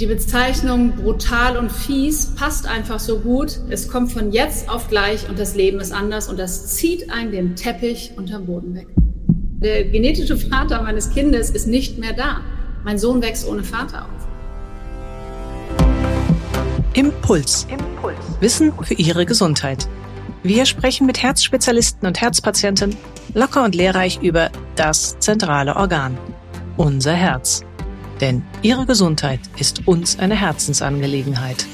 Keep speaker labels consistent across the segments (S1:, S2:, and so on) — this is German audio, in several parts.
S1: Die Bezeichnung brutal und fies passt einfach so gut. Es kommt von jetzt auf gleich und das Leben ist anders und das zieht einen den Teppich unterm Boden weg. Der genetische Vater meines Kindes ist nicht mehr da. Mein Sohn wächst ohne Vater auf.
S2: Impuls. Impuls. Wissen für Ihre Gesundheit. Wir sprechen mit Herzspezialisten und Herzpatienten locker und lehrreich über das zentrale Organ, unser Herz. Denn Ihre Gesundheit ist uns eine Herzensangelegenheit.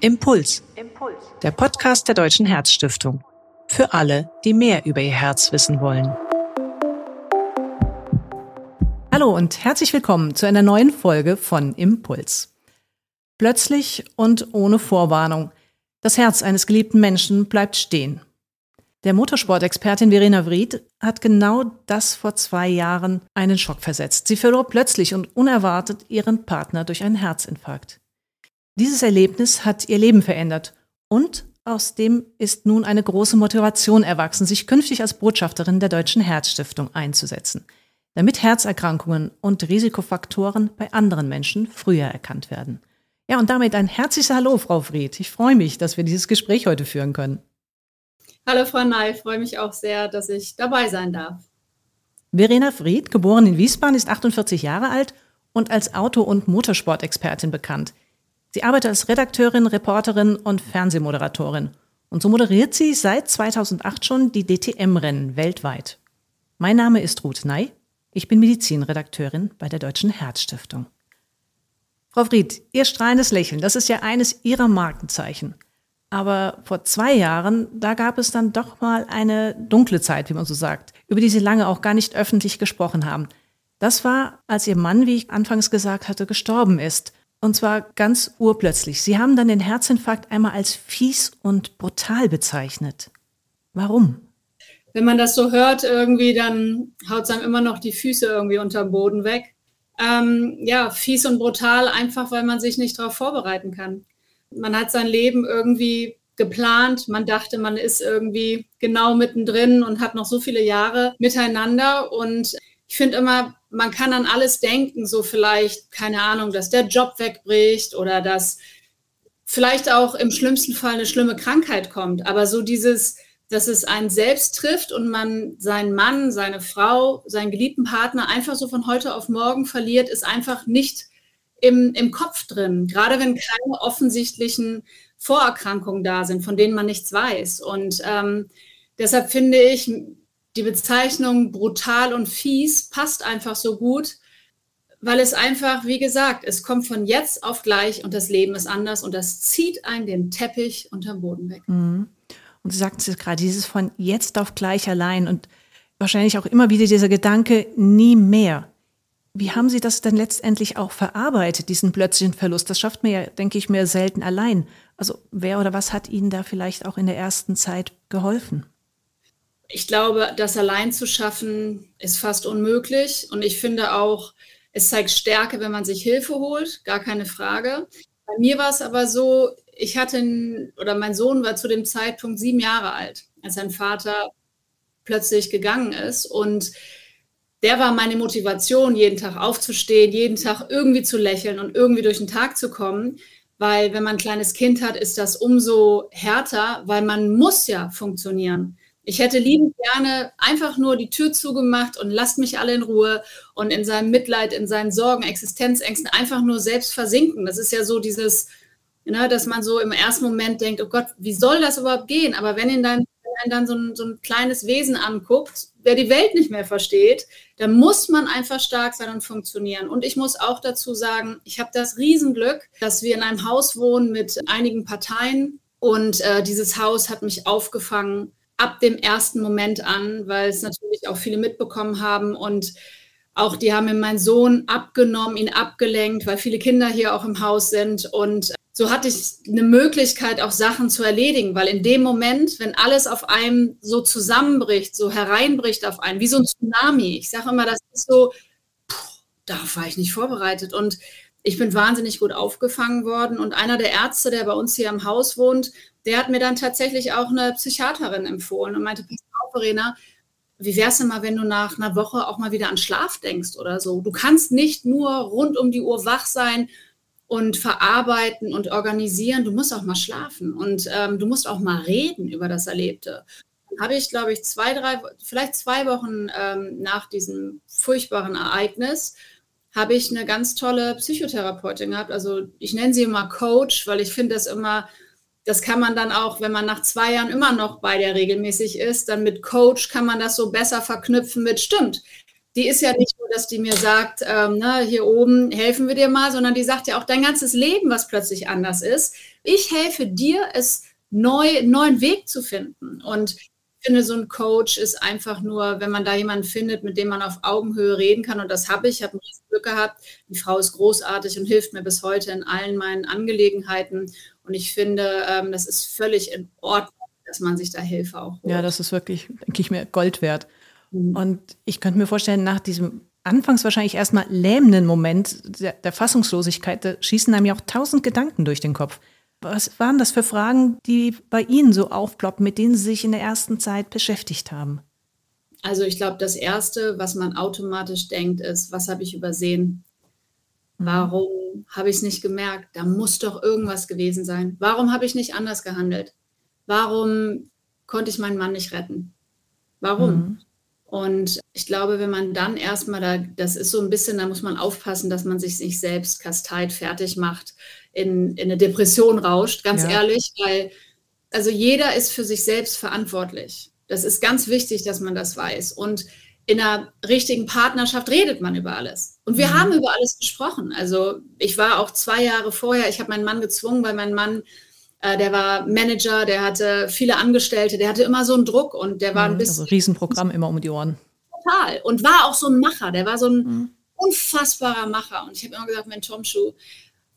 S2: Impuls. Impuls. Der Podcast der Deutschen Herzstiftung. Für alle, die mehr über ihr Herz wissen wollen. Hallo und herzlich willkommen zu einer neuen Folge von Impuls. Plötzlich und ohne Vorwarnung. Das Herz eines geliebten Menschen bleibt stehen. Der Motorsport-Expertin Verena Vried hat genau das vor zwei Jahren einen Schock versetzt. Sie verlor plötzlich und unerwartet ihren Partner durch einen Herzinfarkt. Dieses Erlebnis hat ihr Leben verändert und aus dem ist nun eine große Motivation erwachsen, sich künftig als Botschafterin der Deutschen Herzstiftung einzusetzen, damit Herzerkrankungen und Risikofaktoren bei anderen Menschen früher erkannt werden. Ja, und damit ein herzliches Hallo, Frau Fried. Ich freue mich, dass wir dieses Gespräch heute führen können.
S1: Hallo Frau Ney, freue mich auch sehr, dass ich dabei sein darf.
S2: Verena Fried, geboren in Wiesbaden, ist 48 Jahre alt und als Auto- und Motorsport-Expertin bekannt. Sie arbeitet als Redakteurin, Reporterin und Fernsehmoderatorin. Und so moderiert sie seit 2008 schon die DTM-Rennen weltweit. Mein Name ist Ruth Ney. Ich bin Medizinredakteurin bei der Deutschen Herzstiftung. Frau Fried, Ihr strahlendes Lächeln, das ist ja eines Ihrer Markenzeichen. Aber vor zwei Jahren, da gab es dann doch mal eine dunkle Zeit, wie man so sagt, über die Sie lange auch gar nicht öffentlich gesprochen haben. Das war, als Ihr Mann, wie ich anfangs gesagt hatte, gestorben ist. Und zwar ganz urplötzlich. Sie haben dann den Herzinfarkt einmal als fies und brutal bezeichnet. Warum?
S1: Wenn man das so hört, irgendwie, dann haut es einem immer noch die Füße irgendwie unterm Boden weg. Ähm, ja, fies und brutal, einfach weil man sich nicht darauf vorbereiten kann man hat sein Leben irgendwie geplant. Man dachte, man ist irgendwie genau mittendrin und hat noch so viele Jahre miteinander. Und ich finde immer, man kann an alles denken, so vielleicht, keine Ahnung, dass der Job wegbricht oder dass vielleicht auch im schlimmsten Fall eine schlimme Krankheit kommt. Aber so dieses, dass es einen selbst trifft und man seinen Mann, seine Frau, seinen geliebten Partner einfach so von heute auf morgen verliert, ist einfach nicht im, im Kopf drin, gerade wenn keine offensichtlichen Vorerkrankungen da sind, von denen man nichts weiß. Und ähm, deshalb finde ich, die Bezeichnung brutal und fies passt einfach so gut, weil es einfach, wie gesagt, es kommt von jetzt auf gleich und das Leben ist anders und das zieht einen den Teppich unterm Boden weg.
S2: Mhm. Und du sagst es gerade, dieses von jetzt auf gleich allein und wahrscheinlich auch immer wieder dieser Gedanke, nie mehr. Wie haben Sie das denn letztendlich auch verarbeitet, diesen plötzlichen Verlust? Das schafft mir ja, denke ich mir, selten allein. Also wer oder was hat Ihnen da vielleicht auch in der ersten Zeit geholfen?
S1: Ich glaube, das allein zu schaffen, ist fast unmöglich. Und ich finde auch, es zeigt Stärke, wenn man sich Hilfe holt, gar keine Frage. Bei mir war es aber so, ich hatte, oder mein Sohn war zu dem Zeitpunkt sieben Jahre alt, als sein Vater plötzlich gegangen ist. Und der war meine Motivation, jeden Tag aufzustehen, jeden Tag irgendwie zu lächeln und irgendwie durch den Tag zu kommen. Weil wenn man ein kleines Kind hat, ist das umso härter, weil man muss ja funktionieren. Ich hätte liebend gerne einfach nur die Tür zugemacht und lasst mich alle in Ruhe und in seinem Mitleid, in seinen Sorgen, Existenzängsten einfach nur selbst versinken. Das ist ja so dieses, ne, dass man so im ersten Moment denkt, oh Gott, wie soll das überhaupt gehen? Aber wenn in deinem wenn dann so ein, so ein kleines Wesen anguckt, der die Welt nicht mehr versteht, dann muss man einfach stark sein und funktionieren. Und ich muss auch dazu sagen, ich habe das Riesenglück, dass wir in einem Haus wohnen mit einigen Parteien. Und äh, dieses Haus hat mich aufgefangen ab dem ersten Moment an, weil es natürlich auch viele mitbekommen haben. Und auch die haben mir meinen Sohn abgenommen, ihn abgelenkt, weil viele Kinder hier auch im Haus sind. Und so hatte ich eine Möglichkeit, auch Sachen zu erledigen, weil in dem Moment, wenn alles auf einem so zusammenbricht, so hereinbricht auf einen, wie so ein Tsunami, ich sage immer, das ist so, puh, darauf war ich nicht vorbereitet. Und ich bin wahnsinnig gut aufgefangen worden. Und einer der Ärzte, der bei uns hier im Haus wohnt, der hat mir dann tatsächlich auch eine Psychiaterin empfohlen und meinte, pass auf, Verena, wie wär's denn mal, wenn du nach einer Woche auch mal wieder an Schlaf denkst oder so? Du kannst nicht nur rund um die Uhr wach sein und verarbeiten und organisieren. Du musst auch mal schlafen und ähm, du musst auch mal reden über das Erlebte. Habe ich, glaube ich, zwei, drei, vielleicht zwei Wochen ähm, nach diesem furchtbaren Ereignis, habe ich eine ganz tolle Psychotherapeutin gehabt. Also ich nenne sie immer Coach, weil ich finde das immer, das kann man dann auch, wenn man nach zwei Jahren immer noch bei der regelmäßig ist, dann mit Coach kann man das so besser verknüpfen mit, stimmt, die ist ja nicht nur, dass die mir sagt, ähm, ne, hier oben helfen wir dir mal, sondern die sagt ja auch dein ganzes Leben, was plötzlich anders ist. Ich helfe dir, es neu, neuen Weg zu finden. Und ich finde, so ein Coach ist einfach nur, wenn man da jemanden findet, mit dem man auf Augenhöhe reden kann. Und das habe ich. Ich habe ein Glück gehabt. Die Frau ist großartig und hilft mir bis heute in allen meinen Angelegenheiten. Und ich finde, ähm, das ist völlig in Ordnung, dass man sich da Hilfe auch
S2: holt. Ja, das ist wirklich, denke ich mir, Gold wert. Mhm. Und ich könnte mir vorstellen, nach diesem anfangs wahrscheinlich erstmal lähmenden Moment der, der Fassungslosigkeit, da schießen einem ja auch tausend Gedanken durch den Kopf. Was waren das für Fragen, die bei Ihnen so aufploppen, mit denen Sie sich in der ersten Zeit beschäftigt haben?
S1: Also ich glaube, das Erste, was man automatisch denkt, ist, was habe ich übersehen? Warum habe ich es nicht gemerkt? Da muss doch irgendwas gewesen sein. Warum habe ich nicht anders gehandelt? Warum konnte ich meinen Mann nicht retten? Warum? Mhm. Und ich glaube, wenn man dann erstmal da, das ist so ein bisschen, da muss man aufpassen, dass man sich nicht selbst kasteit fertig macht, in, in eine Depression rauscht, ganz ja. ehrlich, weil also jeder ist für sich selbst verantwortlich. Das ist ganz wichtig, dass man das weiß. Und in einer richtigen Partnerschaft redet man über alles. Und wir mhm. haben über alles gesprochen. Also ich war auch zwei Jahre vorher, ich habe meinen Mann gezwungen, weil mein Mann äh, der war Manager, der hatte viele Angestellte, der hatte immer so einen Druck und der war ein mhm, bisschen.
S2: Also Riesenprogramm immer um die Ohren.
S1: Total. Und war auch so ein Macher, der war so ein mhm. unfassbarer Macher. Und ich habe immer gesagt, mein Tomschuh,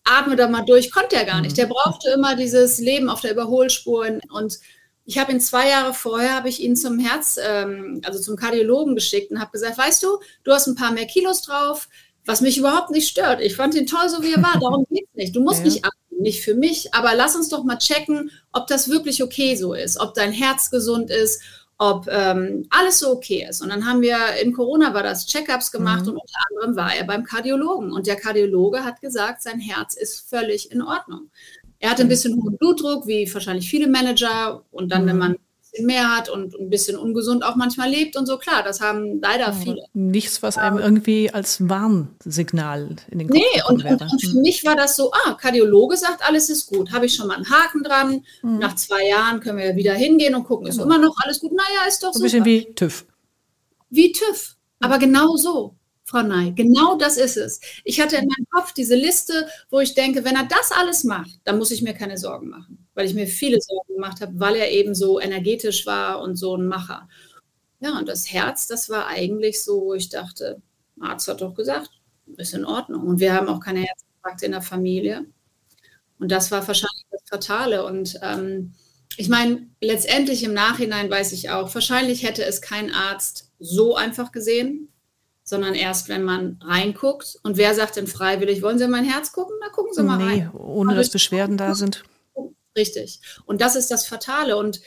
S1: atme da mal durch, konnte er gar nicht. Mhm. Der brauchte immer dieses Leben auf der Überholspur. Und ich habe ihn zwei Jahre vorher, habe ich ihn zum Herz, ähm, also zum Kardiologen geschickt und habe gesagt, weißt du, du hast ein paar mehr Kilos drauf, was mich überhaupt nicht stört. Ich fand ihn toll, so wie er war. Darum geht es nicht. Du musst ja. nicht ab nicht für mich, aber lass uns doch mal checken, ob das wirklich okay so ist, ob dein Herz gesund ist, ob ähm, alles so okay ist. Und dann haben wir in Corona war das Checkups gemacht mhm. und unter anderem war er beim Kardiologen. Und der Kardiologe hat gesagt, sein Herz ist völlig in Ordnung. Er hatte ein mhm. bisschen hohen Blutdruck, wie wahrscheinlich viele Manager. Und dann, mhm. wenn man bisschen mehr hat und ein bisschen ungesund auch manchmal lebt und so. Klar, das haben leider viele.
S2: Nichts, was einem irgendwie als Warnsignal in den
S1: Kopf Nee, und. Und, und, für mich war das so, ah, Kardiologe sagt, alles ist gut. Habe ich schon mal einen Haken dran. Mhm. Nach zwei Jahren können wir wieder hingehen und gucken, ist genau. immer noch alles gut? Naja, ist doch so.
S2: Ein bisschen wie TÜV.
S1: Wie TÜV. Aber genau so. Frau Ney, genau das ist es. Ich hatte in meinem Kopf diese Liste, wo ich denke, wenn er das alles macht, dann muss ich mir keine Sorgen machen weil ich mir viele Sorgen gemacht habe, weil er eben so energetisch war und so ein Macher. Ja, und das Herz, das war eigentlich so, wo ich dachte, Arzt hat doch gesagt, ist in Ordnung. Und wir haben auch keine Herzinfarkte in der Familie. Und das war wahrscheinlich das Fatale. Und ähm, ich meine, letztendlich im Nachhinein weiß ich auch, wahrscheinlich hätte es kein Arzt so einfach gesehen, sondern erst, wenn man reinguckt. Und wer sagt denn freiwillig, wollen Sie mein Herz gucken? Na, gucken Sie mal nee, rein.
S2: Ohne dass Beschwerden da sind.
S1: Richtig. Und das ist das Fatale. Und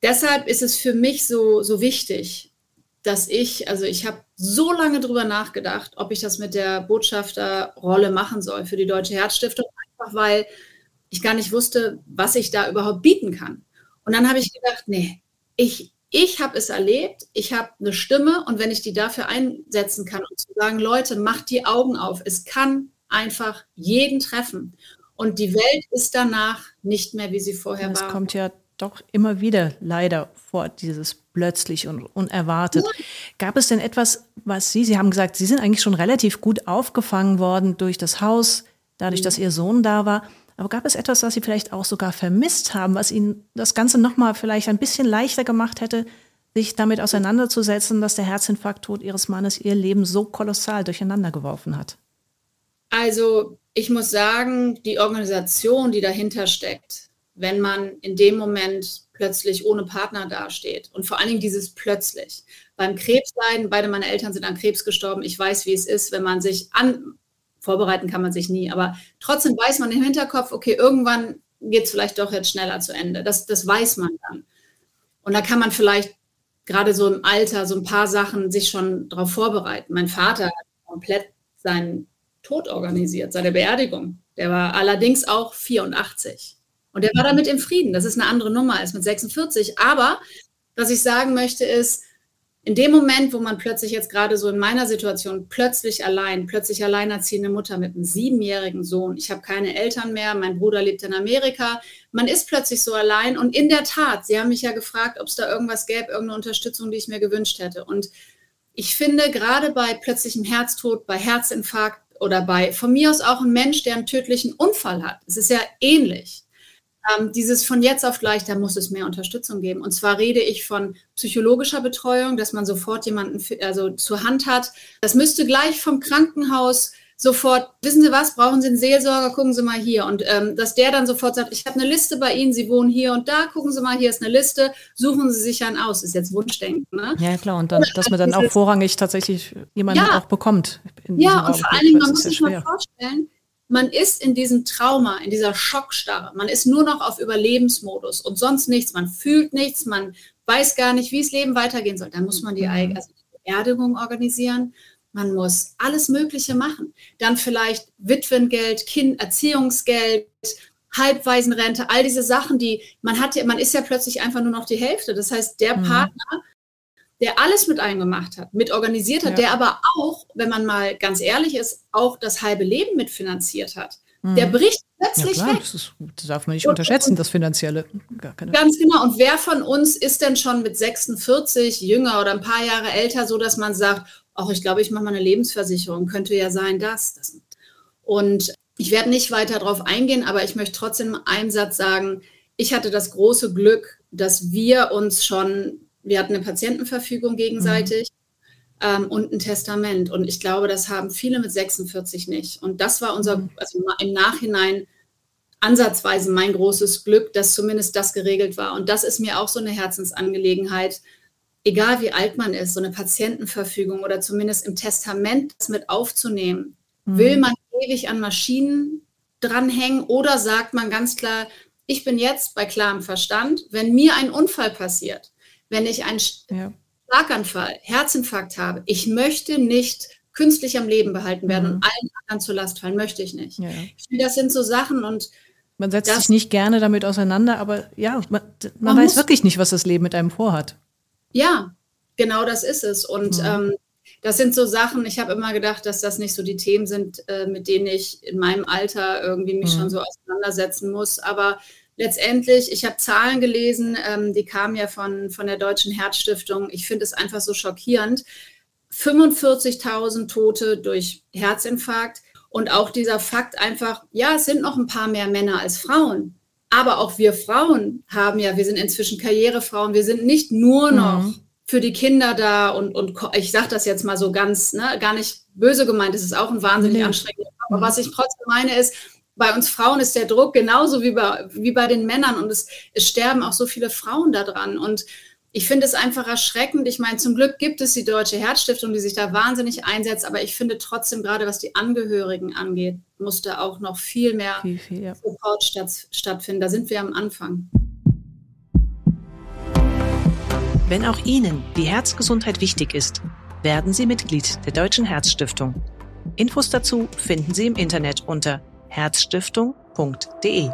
S1: deshalb ist es für mich so, so wichtig, dass ich, also ich habe so lange drüber nachgedacht, ob ich das mit der Botschafterrolle machen soll für die Deutsche Herzstiftung, einfach weil ich gar nicht wusste, was ich da überhaupt bieten kann. Und dann habe ich gedacht, nee, ich, ich habe es erlebt, ich habe eine Stimme und wenn ich die dafür einsetzen kann und zu sagen, Leute, macht die Augen auf, es kann einfach jeden treffen. Und die Welt ist danach nicht mehr, wie sie vorher
S2: das
S1: war.
S2: Es kommt ja doch immer wieder leider vor, dieses plötzlich und unerwartet. Ja. Gab es denn etwas, was Sie, Sie haben gesagt, Sie sind eigentlich schon relativ gut aufgefangen worden durch das Haus, dadurch, mhm. dass Ihr Sohn da war. Aber gab es etwas, was Sie vielleicht auch sogar vermisst haben, was Ihnen das Ganze nochmal vielleicht ein bisschen leichter gemacht hätte, sich damit auseinanderzusetzen, dass der Herzinfarkttod Ihres Mannes Ihr Leben so kolossal durcheinander geworfen hat?
S1: Also ich muss sagen, die Organisation, die dahinter steckt, wenn man in dem Moment plötzlich ohne Partner dasteht und vor allen Dingen dieses plötzlich. Beim Krebsleiden, beide meine Eltern sind an Krebs gestorben. Ich weiß, wie es ist, wenn man sich an, vorbereiten kann man sich nie, aber trotzdem weiß man im Hinterkopf, okay, irgendwann geht es vielleicht doch jetzt schneller zu Ende. Das, das weiß man dann. Und da kann man vielleicht gerade so im Alter so ein paar Sachen sich schon darauf vorbereiten. Mein Vater hat komplett seinen Tod organisiert, seine Beerdigung. Der war allerdings auch 84. Und der war damit im Frieden. Das ist eine andere Nummer als mit 46. Aber was ich sagen möchte ist, in dem Moment, wo man plötzlich jetzt gerade so in meiner Situation plötzlich allein, plötzlich alleinerziehende Mutter mit einem siebenjährigen Sohn, ich habe keine Eltern mehr, mein Bruder lebt in Amerika, man ist plötzlich so allein und in der Tat, Sie haben mich ja gefragt, ob es da irgendwas gäbe, irgendeine Unterstützung, die ich mir gewünscht hätte. Und ich finde, gerade bei plötzlichem Herztod, bei Herzinfarkt oder bei von mir aus auch ein Mensch, der einen tödlichen Unfall hat, es ist ja ähnlich ähm, dieses von jetzt auf gleich, da muss es mehr Unterstützung geben. Und zwar rede ich von psychologischer Betreuung, dass man sofort jemanden also zur Hand hat. Das müsste gleich vom Krankenhaus sofort, wissen Sie was, brauchen Sie einen Seelsorger, gucken Sie mal hier. Und ähm, dass der dann sofort sagt, ich habe eine Liste bei Ihnen, Sie wohnen hier und da, gucken Sie mal, hier ist eine Liste, suchen Sie sich einen aus. Ist jetzt Wunschdenken. Ne?
S2: Ja, klar, und dann, dass man dann auch vorrangig tatsächlich jemanden ja, auch bekommt.
S1: Ja, und vor allen Dingen, man muss sich mal vorstellen, man ist in diesem Trauma, in dieser Schockstarre. Man ist nur noch auf Überlebensmodus und sonst nichts. Man fühlt nichts, man weiß gar nicht, wie das Leben weitergehen soll. Dann muss man die, mhm. also die Beerdigung organisieren. Man muss alles Mögliche machen. Dann vielleicht Witwengeld, kind, Erziehungsgeld, Halbwaisenrente, all diese Sachen, die man hat, man ist ja plötzlich einfach nur noch die Hälfte. Das heißt, der mhm. Partner der alles mit eingemacht hat, mit organisiert hat, ja. der aber auch, wenn man mal ganz ehrlich ist, auch das halbe Leben mitfinanziert hat. Mhm. Der bricht plötzlich ja, klar, weg.
S2: Das, ist, das, darf man nicht und, unterschätzen, das Finanzielle.
S1: Ganz genau. Und wer von uns ist denn schon mit 46 jünger oder ein paar Jahre älter, so dass man sagt, ach, ich glaube, ich mache mal eine Lebensversicherung. Könnte ja sein, dass. Das. Und ich werde nicht weiter darauf eingehen, aber ich möchte trotzdem einen Satz sagen. Ich hatte das große Glück, dass wir uns schon wir hatten eine Patientenverfügung gegenseitig mhm. ähm, und ein Testament. Und ich glaube, das haben viele mit 46 nicht. Und das war unser, mhm. also im Nachhinein ansatzweise mein großes Glück, dass zumindest das geregelt war. Und das ist mir auch so eine Herzensangelegenheit. Egal wie alt man ist, so eine Patientenverfügung oder zumindest im Testament das mit aufzunehmen. Mhm. Will man ewig an Maschinen dranhängen oder sagt man ganz klar, ich bin jetzt bei klarem Verstand, wenn mir ein Unfall passiert, wenn ich einen ja. Schlaganfall, Herzinfarkt habe, ich möchte nicht künstlich am Leben behalten werden mhm. und allen anderen zur Last fallen, möchte ich nicht. Ja. Ich finde, das sind so Sachen und
S2: man setzt sich nicht gerne damit auseinander, aber ja, man, man, man weiß wirklich nicht, was das Leben mit einem vorhat.
S1: Ja, genau das ist es. Und mhm. ähm, das sind so Sachen, ich habe immer gedacht, dass das nicht so die Themen sind, äh, mit denen ich in meinem Alter irgendwie mich mhm. schon so auseinandersetzen muss. Aber letztendlich, ich habe Zahlen gelesen, ähm, die kamen ja von, von der Deutschen Herzstiftung. Ich finde es einfach so schockierend. 45.000 Tote durch Herzinfarkt und auch dieser Fakt einfach, ja, es sind noch ein paar mehr Männer als Frauen. Aber auch wir Frauen haben ja, wir sind inzwischen Karrierefrauen, wir sind nicht nur mhm. noch mhm. für die Kinder da und, und ich sage das jetzt mal so ganz, ne, gar nicht böse gemeint, es ist auch ein wahnsinnig nee. anstrengender Aber mhm. was ich trotzdem meine ist, bei uns Frauen ist der Druck genauso wie bei, wie bei den Männern und es, es sterben auch so viele Frauen daran. Und ich finde es einfach erschreckend. Ich meine, zum Glück gibt es die Deutsche Herzstiftung, die sich da wahnsinnig einsetzt, aber ich finde trotzdem, gerade was die Angehörigen angeht, muss da auch noch viel mehr viel, viel, ja. Support statt, stattfinden. Da sind wir am Anfang.
S3: Wenn auch Ihnen die Herzgesundheit wichtig ist, werden Sie Mitglied der Deutschen Herzstiftung. Infos dazu finden Sie im Internet unter herzstiftung.de.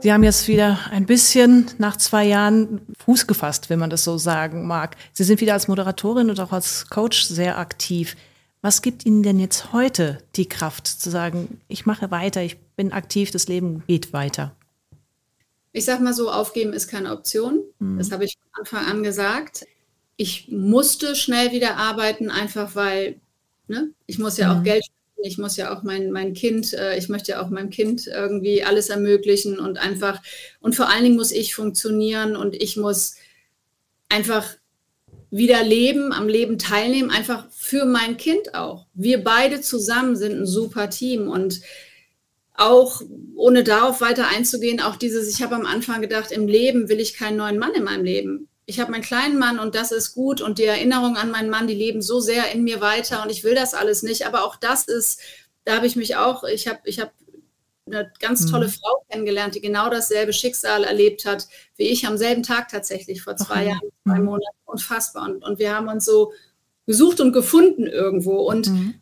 S2: Sie haben jetzt wieder ein bisschen nach zwei Jahren Fuß gefasst, wenn man das so sagen mag. Sie sind wieder als Moderatorin und auch als Coach sehr aktiv. Was gibt Ihnen denn jetzt heute die Kraft zu sagen, ich mache weiter, ich bin aktiv, das Leben geht weiter?
S1: Ich sage mal so, aufgeben ist keine Option. Mhm. Das habe ich von Anfang an gesagt. Ich musste schnell wieder arbeiten, einfach weil ne, ich muss ja auch mhm. Geld ich muss ja auch mein, mein Kind, äh, ich möchte ja auch meinem Kind irgendwie alles ermöglichen und einfach, und vor allen Dingen muss ich funktionieren und ich muss einfach wieder leben, am Leben teilnehmen, einfach für mein Kind auch. Wir beide zusammen sind ein super Team und auch ohne darauf weiter einzugehen, auch dieses, ich habe am Anfang gedacht, im Leben will ich keinen neuen Mann in meinem Leben ich habe meinen kleinen Mann und das ist gut und die Erinnerung an meinen Mann, die leben so sehr in mir weiter und ich will das alles nicht. Aber auch das ist, da habe ich mich auch, ich habe, ich habe eine ganz tolle mhm. Frau kennengelernt, die genau dasselbe Schicksal erlebt hat wie ich am selben Tag tatsächlich vor zwei okay. Jahren, zwei mhm. Monaten. Unfassbar. Und, und wir haben uns so gesucht und gefunden irgendwo. Und mhm.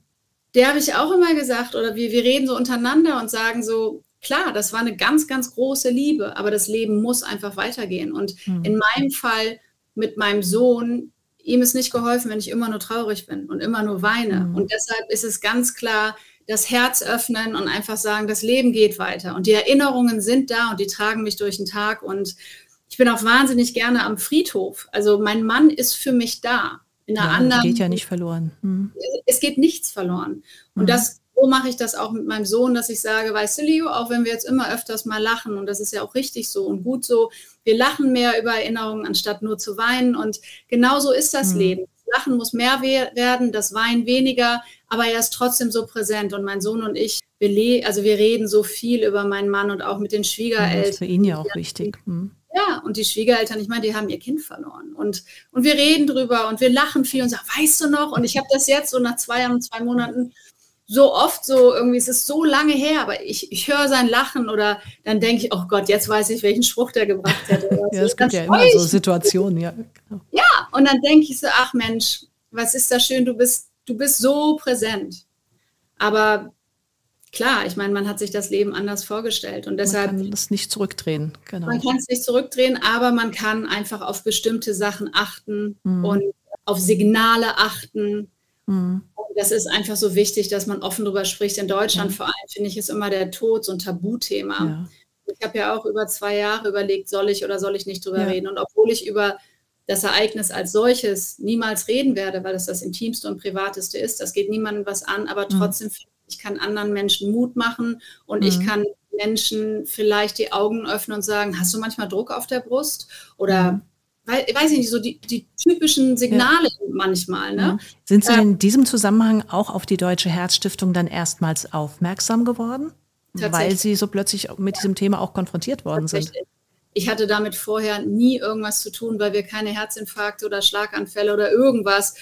S1: der habe ich auch immer gesagt, oder wir, wir reden so untereinander und sagen so, klar, das war eine ganz, ganz große Liebe, aber das Leben muss einfach weitergehen. Und mhm. in meinem Fall mit meinem Sohn, ihm ist nicht geholfen, wenn ich immer nur traurig bin und immer nur weine. Mhm. Und deshalb ist es ganz klar, das Herz öffnen und einfach sagen, das Leben geht weiter. Und die Erinnerungen sind da und die tragen mich durch den Tag. Und ich bin auch wahnsinnig gerne am Friedhof. Also mein Mann ist für mich da.
S2: In einer ja, anderen. geht ja nicht verloren.
S1: Hm. Es geht nichts verloren. Und hm. das, so mache ich das auch mit meinem Sohn, dass ich sage, weißt du, Leo, auch wenn wir jetzt immer öfters mal lachen, und das ist ja auch richtig so und gut so, wir lachen mehr über Erinnerungen, anstatt nur zu weinen. Und genauso ist das hm. Leben. Das Lachen muss mehr werden, das Weinen weniger, aber er ist trotzdem so präsent. Und mein Sohn und ich, wir, also wir reden so viel über meinen Mann und auch mit den Schwiegereltern. Das ist
S2: für ihn ja auch wichtig. Hm.
S1: Ja, und die Schwiegereltern, ich meine, die haben ihr Kind verloren. Und, und wir reden drüber und wir lachen viel und sagen, weißt du noch? Und ich habe das jetzt so nach zwei Jahren, zwei Monaten so oft so, irgendwie, es ist so lange her, aber ich, ich höre sein Lachen oder dann denke ich, oh Gott, jetzt weiß ich, welchen Spruch der gebracht hätte.
S2: ja, es gibt ja immer so Situationen, ja.
S1: Genau. Ja, und dann denke ich so, ach Mensch, was ist da schön, du bist, du bist so präsent. Aber klar, ich meine, man hat sich das Leben anders vorgestellt und deshalb.
S2: Man kann das nicht zurückdrehen,
S1: genau. Man kann es nicht zurückdrehen, aber man kann einfach auf bestimmte Sachen achten mhm. und auf Signale achten. Mhm. Das ist einfach so wichtig, dass man offen darüber spricht. In Deutschland mhm. vor allem finde ich es immer der Tod so ein Tabuthema. Ja. Ich habe ja auch über zwei Jahre überlegt, soll ich oder soll ich nicht drüber ja. reden. Und obwohl ich über das Ereignis als solches niemals reden werde, weil es das intimste und privateste ist, das geht niemandem was an, aber mhm. trotzdem finde ich kann anderen Menschen Mut machen und mhm. ich kann Menschen vielleicht die Augen öffnen und sagen, hast du manchmal Druck auf der Brust? Oder weiß ich nicht, so die, die typischen Signale ja. manchmal. Ne? Mhm.
S2: Sind Sie äh, in diesem Zusammenhang auch auf die Deutsche Herzstiftung dann erstmals aufmerksam geworden? Weil Sie so plötzlich mit diesem Thema auch konfrontiert worden sind.
S1: Ich hatte damit vorher nie irgendwas zu tun, weil wir keine Herzinfarkte oder Schlaganfälle oder irgendwas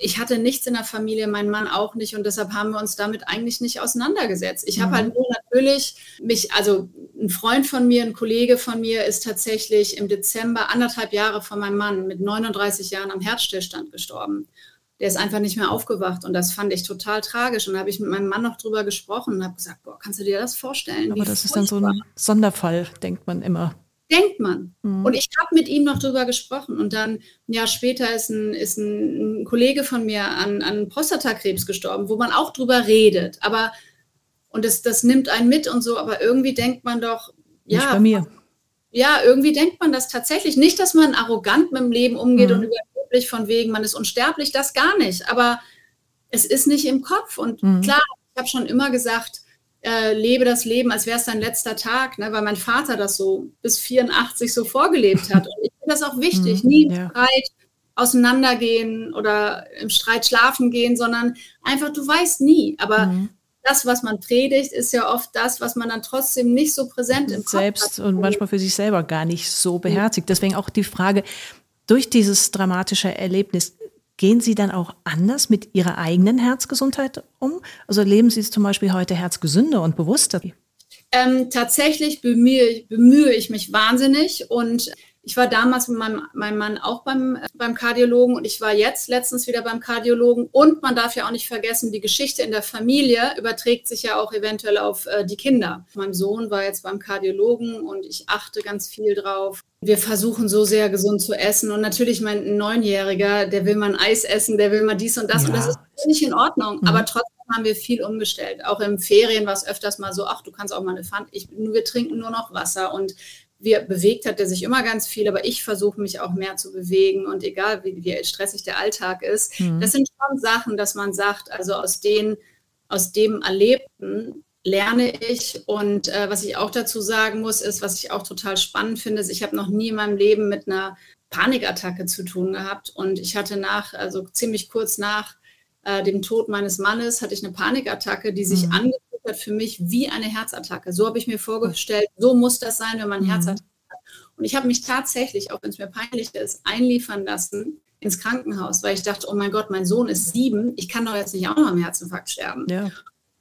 S1: ich hatte nichts in der Familie, mein Mann auch nicht und deshalb haben wir uns damit eigentlich nicht auseinandergesetzt. Ich mhm. habe halt nur natürlich mich, also ein Freund von mir, ein Kollege von mir ist tatsächlich im Dezember anderthalb Jahre von meinem Mann mit 39 Jahren am Herzstillstand gestorben. Der ist einfach nicht mehr aufgewacht und das fand ich total tragisch. Und da habe ich mit meinem Mann noch drüber gesprochen und habe gesagt, boah, kannst du dir das vorstellen?
S2: Aber das ist dann so ein Sonderfall, denkt man immer
S1: denkt man. Mhm. Und ich habe mit ihm noch drüber gesprochen. Und dann ein Jahr später ist ein, ist ein, Kollege von mir an, an Prostatakrebs gestorben, wo man auch drüber redet. Aber, und das, das nimmt einen mit und so, aber irgendwie denkt man doch,
S2: Nicht ja. bei mir.
S1: Ja, irgendwie denkt man das tatsächlich. Nicht, dass man arrogant mit dem Leben umgeht mhm. und überheblich von wegen, man ist unsterblich, das gar nicht. Aber es ist nicht im Kopf. Und mhm. klar, ich habe schon immer gesagt, äh, lebe das Leben, als wäre es dein letzter Tag, ne? weil mein Vater das so bis 84 so vorgelebt hat. Und ich finde das auch wichtig, mhm, nie im ja. Streit auseinandergehen oder im Streit schlafen gehen, sondern einfach, du weißt nie. Aber mhm. das, was man predigt, ist ja oft das, was man dann trotzdem nicht so präsent im
S2: Selbst Kopf hat. und manchmal für sich selber gar nicht so beherzigt. Deswegen auch die Frage, durch dieses dramatische Erlebnis, Gehen Sie dann auch anders mit Ihrer eigenen Herzgesundheit um? Also leben Sie zum Beispiel heute herzgesünder und bewusster?
S1: Ähm, tatsächlich bemühe, bemühe ich mich wahnsinnig und ich war damals mit meinem, meinem Mann auch beim, äh, beim Kardiologen und ich war jetzt letztens wieder beim Kardiologen. Und man darf ja auch nicht vergessen, die Geschichte in der Familie überträgt sich ja auch eventuell auf äh, die Kinder. Mein Sohn war jetzt beim Kardiologen und ich achte ganz viel drauf. Wir versuchen so sehr gesund zu essen. Und natürlich mein Neunjähriger, der will mal ein Eis essen, der will mal dies und das. Ja. Und das ist nicht in Ordnung. Mhm. Aber trotzdem haben wir viel umgestellt. Auch im Ferien war es öfters mal so, ach, du kannst auch mal eine Pfand. Ich, wir trinken nur noch Wasser und wir bewegt hat er sich immer ganz viel, aber ich versuche mich auch mehr zu bewegen und egal wie, wie stressig der Alltag ist, mhm. das sind schon Sachen, dass man sagt, also aus den, aus dem Erlebten lerne ich und äh, was ich auch dazu sagen muss, ist, was ich auch total spannend finde, ist, ich habe noch nie in meinem Leben mit einer Panikattacke zu tun gehabt und ich hatte nach, also ziemlich kurz nach äh, dem Tod meines Mannes, hatte ich eine Panikattacke, die sich mhm. angefühlt hat für mich wie eine Herzattacke. So habe ich mir vorgestellt, so muss das sein, wenn man mhm. Herzattacke hat. Und ich habe mich tatsächlich, auch wenn es mir peinlich ist, einliefern lassen ins Krankenhaus, weil ich dachte, oh mein Gott, mein Sohn ist sieben, ich kann doch jetzt nicht auch noch am Herzinfarkt sterben.
S2: Ja.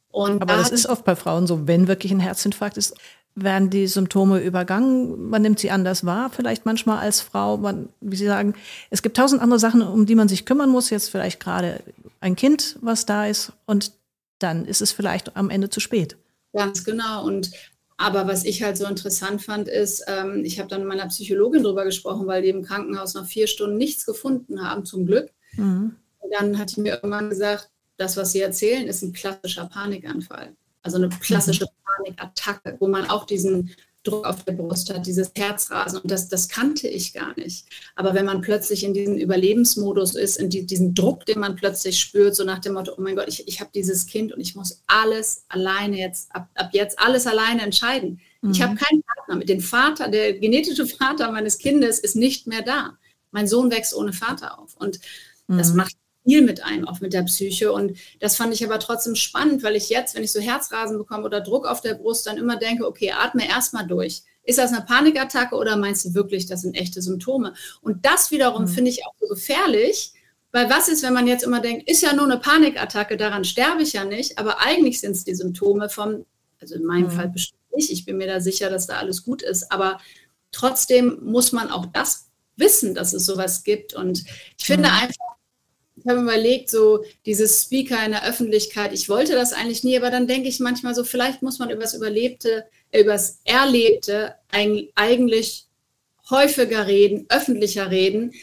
S2: Und Aber da das ist oft bei Frauen so, wenn wirklich ein Herzinfarkt ist, werden die Symptome übergangen, man nimmt sie anders wahr, vielleicht manchmal als Frau, man, wie Sie sagen, es gibt tausend andere Sachen, um die man sich kümmern muss, jetzt vielleicht gerade ein Kind, was da ist und dann ist es vielleicht am Ende zu spät.
S1: Ganz genau. Und aber was ich halt so interessant fand, ist, ähm, ich habe dann mit meiner Psychologin drüber gesprochen, weil die im Krankenhaus nach vier Stunden nichts gefunden haben, zum Glück. Mhm. Und dann hat sie mir irgendwann gesagt, das, was sie erzählen, ist ein klassischer Panikanfall. Also eine klassische mhm. Panikattacke, wo man auch diesen Druck auf der Brust hat, dieses Herzrasen. Und das, das kannte ich gar nicht. Aber wenn man plötzlich in diesem Überlebensmodus ist, in die, diesen Druck, den man plötzlich spürt, so nach dem Motto, oh mein Gott, ich, ich habe dieses Kind und ich muss alles alleine jetzt, ab, ab jetzt alles alleine entscheiden. Mhm. Ich habe keinen Partner. Mit dem Vater, der genetische Vater meines Kindes ist nicht mehr da. Mein Sohn wächst ohne Vater auf. Und mhm. das macht viel mit einem, auch mit der Psyche. Und das fand ich aber trotzdem spannend, weil ich jetzt, wenn ich so Herzrasen bekomme oder Druck auf der Brust, dann immer denke, okay, atme erstmal durch. Ist das eine Panikattacke oder meinst du wirklich, das sind echte Symptome? Und das wiederum mhm. finde ich auch so gefährlich, weil was ist, wenn man jetzt immer denkt, ist ja nur eine Panikattacke, daran sterbe ich ja nicht, aber eigentlich sind es die Symptome vom, also in meinem mhm. Fall bestimmt nicht, ich bin mir da sicher, dass da alles gut ist, aber trotzdem muss man auch das wissen, dass es sowas gibt. Und ich finde mhm. einfach, ich habe überlegt, so dieses Speaker in der Öffentlichkeit, ich wollte das eigentlich nie, aber dann denke ich manchmal so, vielleicht muss man über das Überlebte, äh, über das Erlebte eigentlich häufiger reden, öffentlicher reden,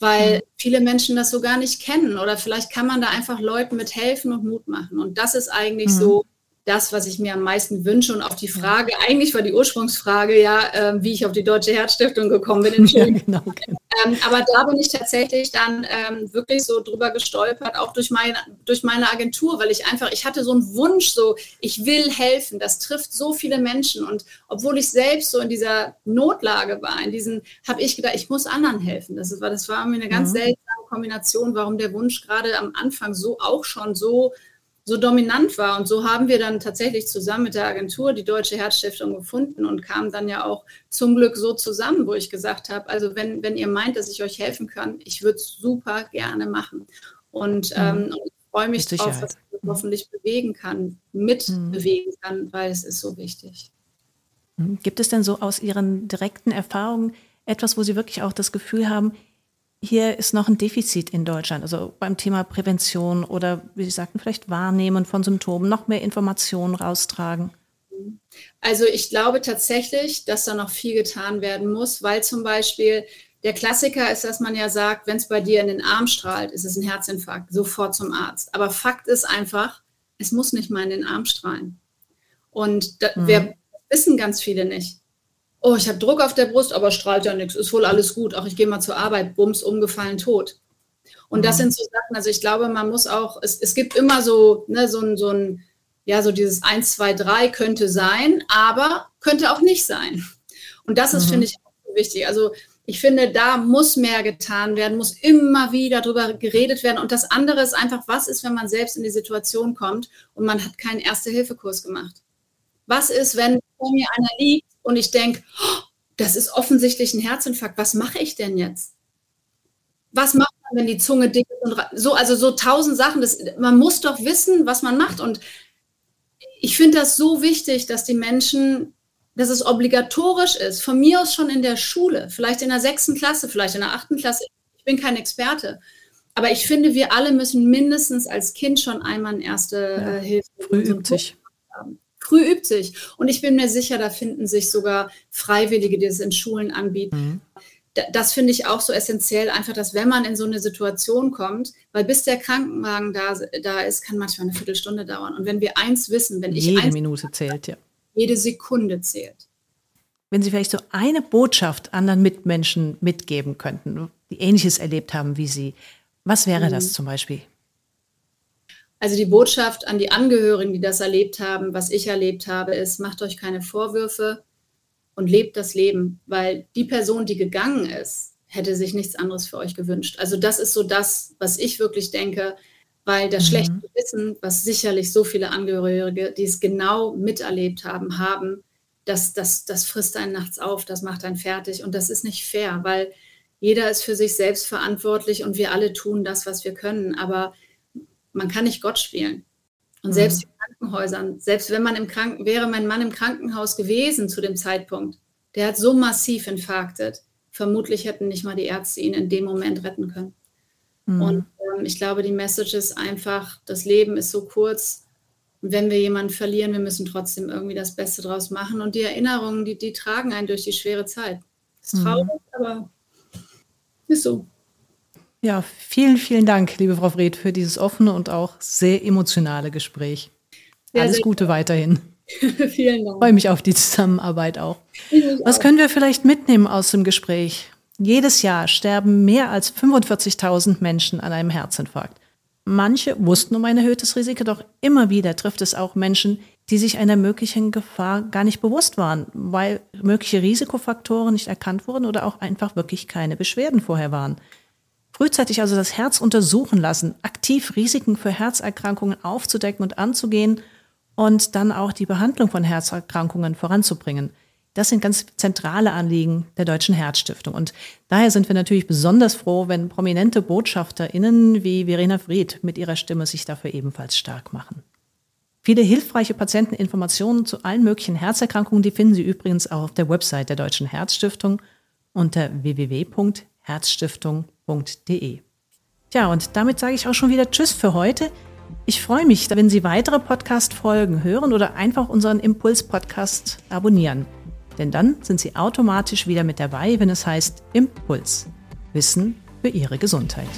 S1: weil mhm. viele Menschen das so gar nicht kennen oder vielleicht kann man da einfach Leuten mit helfen und Mut machen. Und das ist eigentlich mhm. so das, was ich mir am meisten wünsche. Und auf die Frage, eigentlich war die Ursprungsfrage ja, äh, wie ich auf die Deutsche Herzstiftung gekommen bin. Ja, genau, genau. Ähm, aber da bin ich tatsächlich dann ähm, wirklich so drüber gestolpert, auch durch meine, durch meine Agentur, weil ich einfach, ich hatte so einen Wunsch, so, ich will helfen. Das trifft so viele Menschen. Und obwohl ich selbst so in dieser Notlage war, in diesen, habe ich gedacht, ich muss anderen helfen. Das war, das war mir eine ganz mhm. seltsame Kombination, warum der Wunsch gerade am Anfang so auch schon so so dominant war. Und so haben wir dann tatsächlich zusammen mit der Agentur die Deutsche Herzstiftung gefunden und kamen dann ja auch zum Glück so zusammen, wo ich gesagt habe, also wenn, wenn ihr meint, dass ich euch helfen kann, ich würde es super gerne machen. Und, mhm. ähm, und ich freue mich drauf, dass ich das hoffentlich bewegen kann, mitbewegen mhm. kann, weil es ist so wichtig.
S2: Mhm. Gibt es denn so aus Ihren direkten Erfahrungen etwas, wo Sie wirklich auch das Gefühl haben, hier ist noch ein Defizit in Deutschland, also beim Thema Prävention oder wie Sie sagten, vielleicht Wahrnehmen von Symptomen, noch mehr Informationen raustragen?
S1: Also ich glaube tatsächlich, dass da noch viel getan werden muss, weil zum Beispiel der Klassiker ist, dass man ja sagt, wenn es bei dir in den Arm strahlt, ist es ein Herzinfarkt, sofort zum Arzt. Aber Fakt ist einfach, es muss nicht mal in den Arm strahlen. Und da, mhm. wir wissen ganz viele nicht oh, ich habe Druck auf der Brust, aber strahlt ja nichts, ist wohl alles gut. Auch ich gehe mal zur Arbeit, bums, umgefallen, tot. Und mhm. das sind so Sachen, also ich glaube, man muss auch, es, es gibt immer so, ne, so ein, so ein, ja, so dieses 1, 2, 3 könnte sein, aber könnte auch nicht sein. Und das ist, mhm. finde ich, auch wichtig. Also ich finde, da muss mehr getan werden, muss immer wieder darüber geredet werden. Und das andere ist einfach, was ist, wenn man selbst in die Situation kommt und man hat keinen Erste-Hilfe-Kurs gemacht? Was ist, wenn vor mir einer liegt und ich denke, oh, das ist offensichtlich ein Herzinfarkt, was mache ich denn jetzt? Was macht man, wenn die Zunge dick ist? Und so, also so tausend Sachen. Das, man muss doch wissen, was man macht. Und ich finde das so wichtig, dass die Menschen, dass es obligatorisch ist, von mir aus schon in der Schule, vielleicht in der sechsten Klasse, vielleicht in der achten Klasse. Ich bin kein Experte. Aber ich finde, wir alle müssen mindestens als Kind schon einmal eine erste ja, äh, Hilfe.
S2: Früh übt sich.
S1: Früh übt sich. Und ich bin mir sicher, da finden sich sogar Freiwillige, die es in Schulen anbieten. Mhm. Das finde ich auch so essentiell, einfach, dass wenn man in so eine Situation kommt, weil bis der Krankenwagen da, da ist, kann manchmal eine Viertelstunde dauern. Und wenn wir eins wissen, wenn ich
S2: jede
S1: eins
S2: Minute zählt, ja.
S1: Jede Sekunde zählt.
S2: Wenn Sie vielleicht so eine Botschaft anderen Mitmenschen mitgeben könnten, die Ähnliches erlebt haben wie Sie, was wäre mhm. das zum Beispiel?
S1: Also die Botschaft an die Angehörigen, die das erlebt haben, was ich erlebt habe, ist, macht euch keine Vorwürfe und lebt das Leben, weil die Person, die gegangen ist, hätte sich nichts anderes für euch gewünscht. Also das ist so das, was ich wirklich denke, weil das mhm. schlechte Wissen, was sicherlich so viele Angehörige, die es genau miterlebt haben, haben, das, das, das frisst einen nachts auf, das macht einen fertig und das ist nicht fair, weil jeder ist für sich selbst verantwortlich und wir alle tun das, was wir können. Aber man kann nicht Gott spielen. Und mhm. selbst in Krankenhäusern, selbst wenn man im Kranken, wäre mein Mann im Krankenhaus gewesen zu dem Zeitpunkt, der hat so massiv infarktet. Vermutlich hätten nicht mal die Ärzte ihn in dem Moment retten können. Mhm. Und ähm, ich glaube, die Message ist einfach, das Leben ist so kurz. Wenn wir jemanden verlieren, wir müssen trotzdem irgendwie das Beste draus machen. Und die Erinnerungen, die, die tragen einen durch die schwere Zeit. Ist traurig, mhm. aber ist so.
S2: Ja, vielen, vielen Dank, liebe Frau Fred, für dieses offene und auch sehr emotionale Gespräch. Ja, Alles Gute weiterhin. vielen Dank. Ich freue mich auf die Zusammenarbeit auch. Was auch. können wir vielleicht mitnehmen aus dem Gespräch? Jedes Jahr sterben mehr als 45.000 Menschen an einem Herzinfarkt. Manche wussten um ein erhöhtes Risiko, doch immer wieder trifft es auch Menschen, die sich einer möglichen Gefahr gar nicht bewusst waren, weil mögliche Risikofaktoren nicht erkannt wurden oder auch einfach wirklich keine Beschwerden vorher waren. Frühzeitig also das Herz untersuchen lassen, aktiv Risiken für Herzerkrankungen aufzudecken und anzugehen und dann auch die Behandlung von Herzerkrankungen voranzubringen. Das sind ganz zentrale Anliegen der Deutschen Herzstiftung. Und daher sind wir natürlich besonders froh, wenn prominente BotschafterInnen wie Verena Fried mit ihrer Stimme sich dafür ebenfalls stark machen. Viele hilfreiche Patienteninformationen zu allen möglichen Herzerkrankungen, die finden Sie übrigens auch auf der Website der Deutschen Herzstiftung unter www.herzstiftung.de. Tja, und damit sage ich auch schon wieder Tschüss für heute. Ich freue mich, wenn Sie weitere Podcast-Folgen hören oder einfach unseren Impuls-Podcast abonnieren. Denn dann sind Sie automatisch wieder mit dabei, wenn es heißt Impuls. Wissen für Ihre Gesundheit.